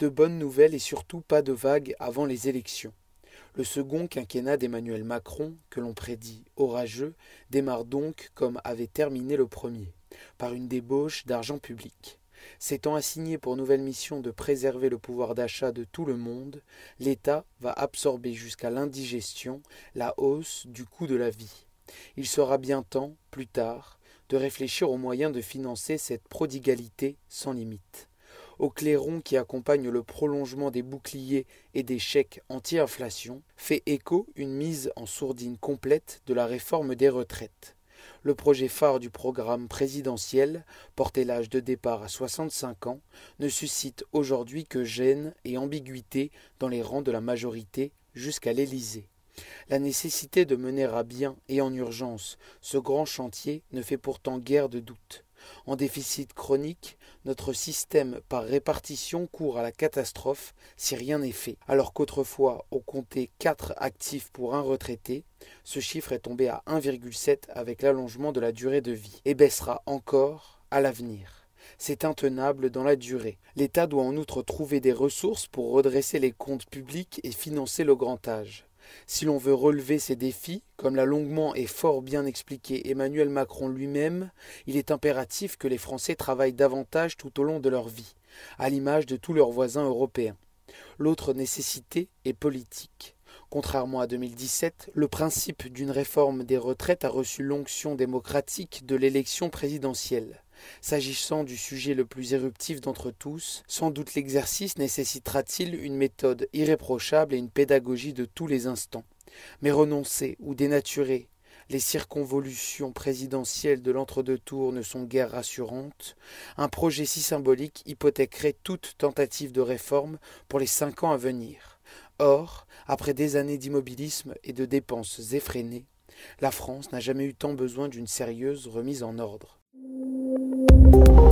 De bonnes nouvelles et surtout pas de vagues avant les élections. Le second quinquennat d'Emmanuel Macron, que l'on prédit orageux, démarre donc comme avait terminé le premier, par une débauche d'argent public. S'étant assigné pour nouvelle mission de préserver le pouvoir d'achat de tout le monde, l'État va absorber jusqu'à l'indigestion la hausse du coût de la vie. Il sera bien temps, plus tard, de réfléchir aux moyens de financer cette prodigalité sans limite. Au clairon qui accompagne le prolongement des boucliers et des chèques anti-inflation, fait écho une mise en sourdine complète de la réforme des retraites. Le projet phare du programme présidentiel, porter l'âge de départ à 65 ans, ne suscite aujourd'hui que gêne et ambiguïté dans les rangs de la majorité jusqu'à l'Élysée. La nécessité de mener à bien et en urgence ce grand chantier ne fait pourtant guère de doute. En déficit chronique, notre système par répartition court à la catastrophe si rien n'est fait. Alors qu'autrefois on comptait 4 actifs pour un retraité, ce chiffre est tombé à 1,7 avec l'allongement de la durée de vie et baissera encore à l'avenir. C'est intenable dans la durée. L'État doit en outre trouver des ressources pour redresser les comptes publics et financer le grand âge. Si l'on veut relever ces défis, comme l'a longuement et fort bien expliqué Emmanuel Macron lui-même, il est impératif que les Français travaillent davantage tout au long de leur vie, à l'image de tous leurs voisins européens. L'autre nécessité est politique. Contrairement à 2017, le principe d'une réforme des retraites a reçu l'onction démocratique de l'élection présidentielle. S'agissant du sujet le plus éruptif d'entre tous, sans doute l'exercice nécessitera-t-il une méthode irréprochable et une pédagogie de tous les instants. Mais renoncer ou dénaturer les circonvolutions présidentielles de l'entre-deux tours ne sont guère rassurantes. Un projet si symbolique hypothéquerait toute tentative de réforme pour les cinq ans à venir. Or, après des années d'immobilisme et de dépenses effrénées, la France n'a jamais eu tant besoin d'une sérieuse remise en ordre. Thank you.